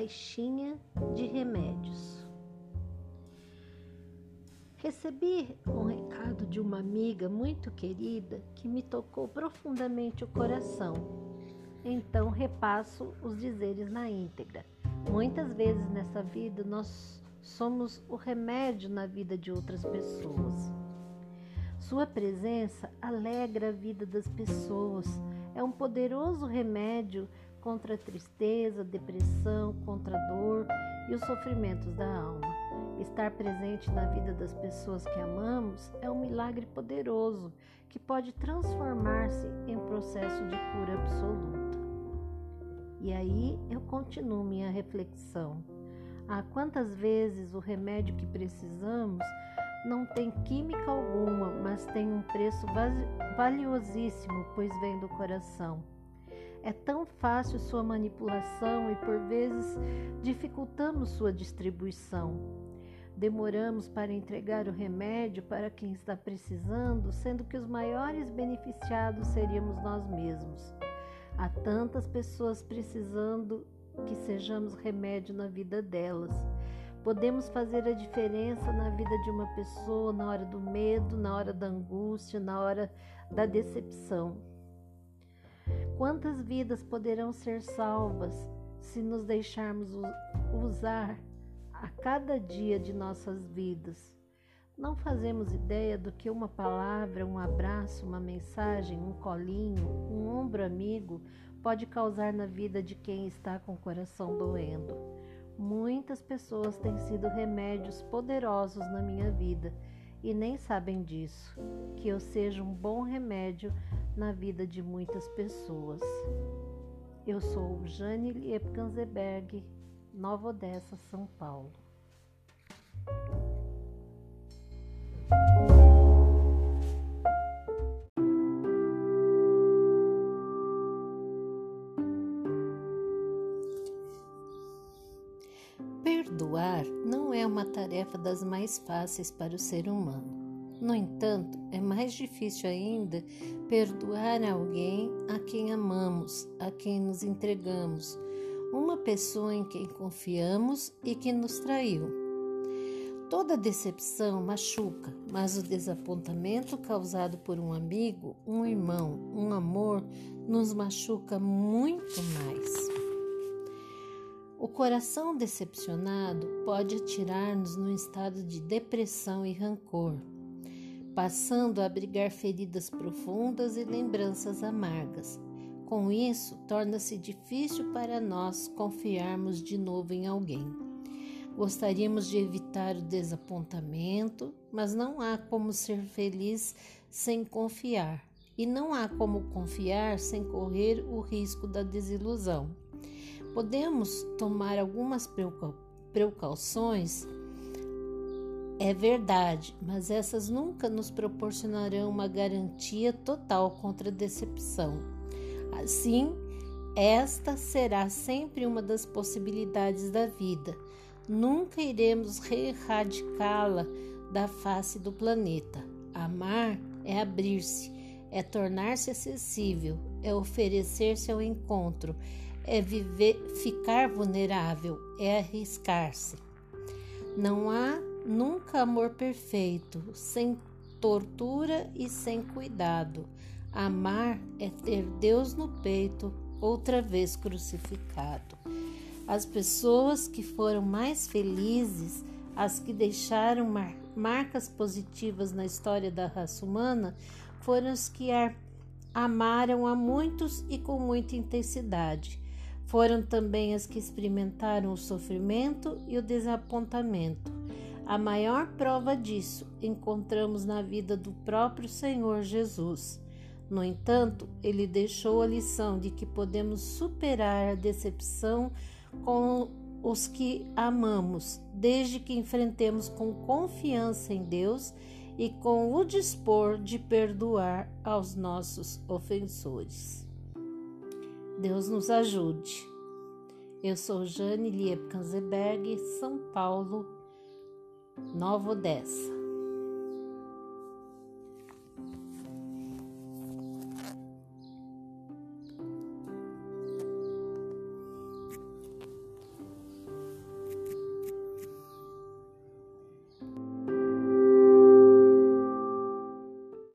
caixinha de remédios. Recebi um recado de uma amiga muito querida que me tocou profundamente o coração. Então repasso os dizeres na íntegra. Muitas vezes nessa vida nós somos o remédio na vida de outras pessoas. Sua presença alegra a vida das pessoas, é um poderoso remédio contra a tristeza, depressão, contra a dor e os sofrimentos da alma. Estar presente na vida das pessoas que amamos é um milagre poderoso que pode transformar-se em processo de cura absoluta. E aí eu continuo minha reflexão. Há quantas vezes o remédio que precisamos não tem química alguma, mas tem um preço valiosíssimo, pois vem do coração. É tão fácil sua manipulação e por vezes dificultamos sua distribuição. Demoramos para entregar o remédio para quem está precisando, sendo que os maiores beneficiados seríamos nós mesmos. Há tantas pessoas precisando que sejamos remédio na vida delas. Podemos fazer a diferença na vida de uma pessoa na hora do medo, na hora da angústia, na hora da decepção. Quantas vidas poderão ser salvas se nos deixarmos usar a cada dia de nossas vidas? Não fazemos ideia do que uma palavra, um abraço, uma mensagem, um colinho, um ombro amigo pode causar na vida de quem está com o coração doendo. Muitas pessoas têm sido remédios poderosos na minha vida e nem sabem disso, que eu seja um bom remédio na vida de muitas pessoas. Eu sou Jane Liepkanzeberg, Nova Odessa, São Paulo. Perdoar não é uma tarefa das mais fáceis para o ser humano. No entanto, é mais difícil ainda perdoar alguém a quem amamos, a quem nos entregamos, uma pessoa em quem confiamos e que nos traiu. Toda decepção machuca, mas o desapontamento causado por um amigo, um irmão, um amor, nos machuca muito mais. O coração decepcionado pode atirar-nos num estado de depressão e rancor, passando a abrigar feridas profundas e lembranças amargas. Com isso, torna-se difícil para nós confiarmos de novo em alguém. Gostaríamos de evitar o desapontamento, mas não há como ser feliz sem confiar, e não há como confiar sem correr o risco da desilusão. Podemos tomar algumas precauções, é verdade, mas essas nunca nos proporcionarão uma garantia total contra a decepção. Assim, esta será sempre uma das possibilidades da vida. Nunca iremos reerradicá-la da face do planeta. Amar é abrir-se, é tornar-se acessível, é oferecer-se ao encontro, é viver, ficar vulnerável, é arriscar-se. Não há nunca amor perfeito, sem tortura e sem cuidado. Amar é ter Deus no peito, outra vez crucificado. As pessoas que foram mais felizes, as que deixaram mar marcas positivas na história da raça humana, foram as que amaram a muitos e com muita intensidade. Foram também as que experimentaram o sofrimento e o desapontamento. A maior prova disso encontramos na vida do próprio Senhor Jesus. No entanto, ele deixou a lição de que podemos superar a decepção com os que amamos, desde que enfrentemos com confiança em Deus e com o dispor de perdoar aos nossos ofensores. Deus nos ajude. Eu sou Jane Lieb Kanzeberg, São Paulo, Nova Odessa.